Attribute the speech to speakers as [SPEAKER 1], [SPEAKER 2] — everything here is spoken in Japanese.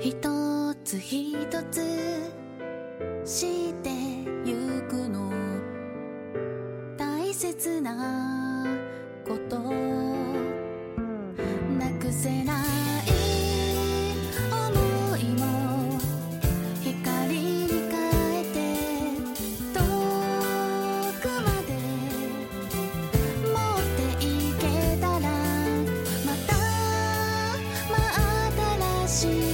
[SPEAKER 1] 一つ一つしてゆくの大切なこと。なくせない想いも光に変えて遠くまで持っていけたらまた真新しい